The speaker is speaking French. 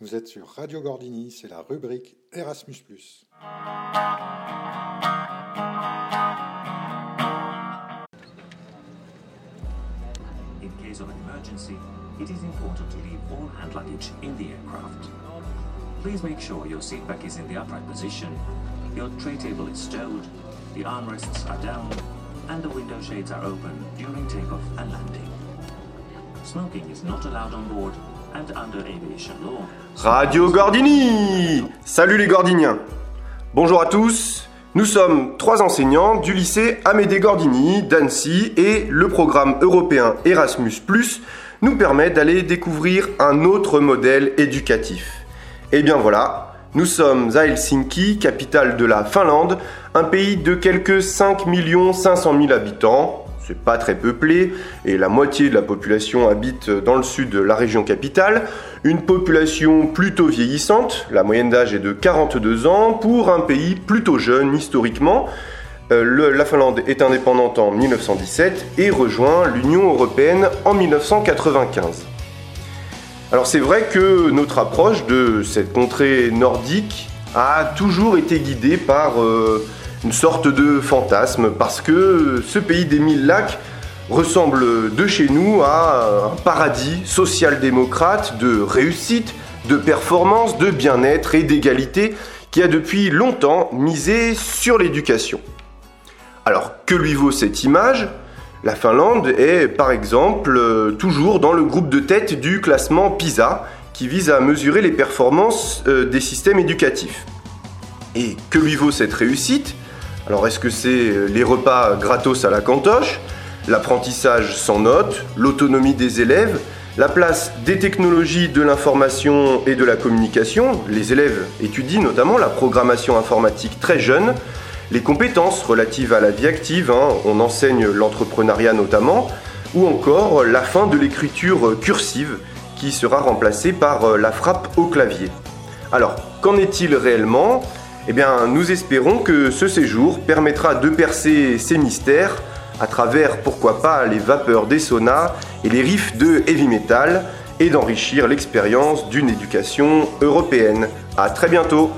Vous êtes sur Radio Gordini, c'est la rubrique Erasmus. In case of an emergency, it is important to leave all hand luggage in the aircraft. Please make sure your seat back is in the upright position, your tray table is stowed, the armrests are down, and the window shades are open during takeoff and landing. Smoking is not allowed on board and under aviation law. Radio Gordini Salut les Gordiniens Bonjour à tous, nous sommes trois enseignants du lycée Amédée Gordini d'Annecy et le programme européen Erasmus ⁇ nous permet d'aller découvrir un autre modèle éducatif. Et bien voilà, nous sommes à Helsinki, capitale de la Finlande, un pays de quelques 5 500 000 habitants, pas très peuplé, et la moitié de la population habite dans le sud de la région capitale. Une population plutôt vieillissante, la moyenne d'âge est de 42 ans, pour un pays plutôt jeune historiquement. Euh, la Finlande est indépendante en 1917 et rejoint l'Union européenne en 1995. Alors c'est vrai que notre approche de cette contrée nordique a toujours été guidée par euh, une sorte de fantasme, parce que ce pays des mille lacs ressemble de chez nous à un paradis social-démocrate de réussite, de performance, de bien-être et d'égalité qui a depuis longtemps misé sur l'éducation. Alors que lui vaut cette image? La Finlande est par exemple euh, toujours dans le groupe de tête du classement PISA qui vise à mesurer les performances euh, des systèmes éducatifs. Et que lui vaut cette réussite? Alors est-ce que c'est euh, les repas gratos à la cantoche, l'apprentissage sans notes, l'autonomie des élèves, la place des technologies de l'information et de la communication Les élèves étudient notamment la programmation informatique très jeune, les compétences relatives à la vie active, hein, on enseigne l'entrepreneuriat notamment, ou encore la fin de l'écriture cursive qui sera remplacée par euh, la frappe au clavier. Alors, qu'en est-il réellement? Eh bien, nous espérons que ce séjour permettra de percer ces mystères à travers, pourquoi pas, les vapeurs des saunas et les riffs de heavy metal et d'enrichir l'expérience d'une éducation européenne. A très bientôt